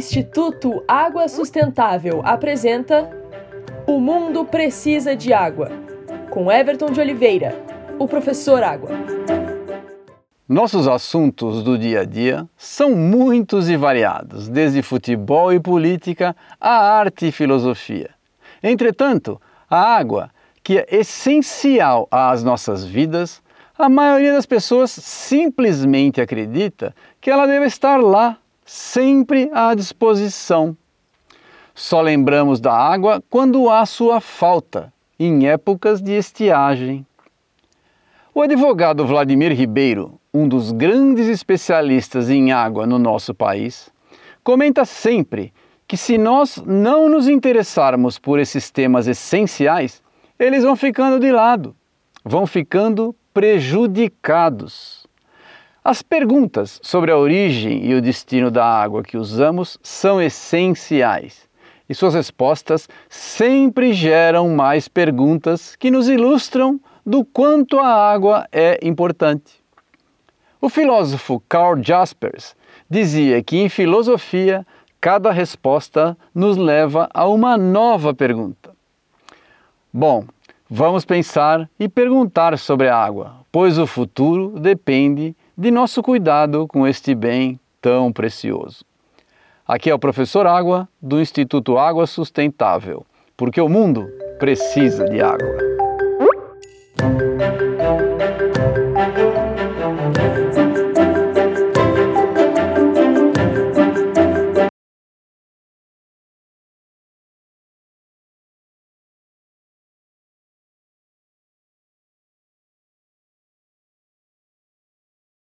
Instituto Água Sustentável apresenta O Mundo Precisa de Água, com Everton de Oliveira, o professor Água. Nossos assuntos do dia a dia são muitos e variados, desde futebol e política a arte e filosofia. Entretanto, a água, que é essencial às nossas vidas, a maioria das pessoas simplesmente acredita que ela deve estar lá, sempre à disposição. Só lembramos da água quando há sua falta, em épocas de estiagem. O advogado Vladimir Ribeiro, um dos grandes especialistas em água no nosso país, comenta sempre que se nós não nos interessarmos por esses temas essenciais, eles vão ficando de lado, vão ficando prejudicados. As perguntas sobre a origem e o destino da água que usamos são essenciais e suas respostas sempre geram mais perguntas que nos ilustram do quanto a água é importante. O filósofo Karl Jaspers dizia que em filosofia cada resposta nos leva a uma nova pergunta. Bom, Vamos pensar e perguntar sobre a água, pois o futuro depende de nosso cuidado com este bem tão precioso. Aqui é o professor Água do Instituto Água Sustentável, porque o mundo precisa de água.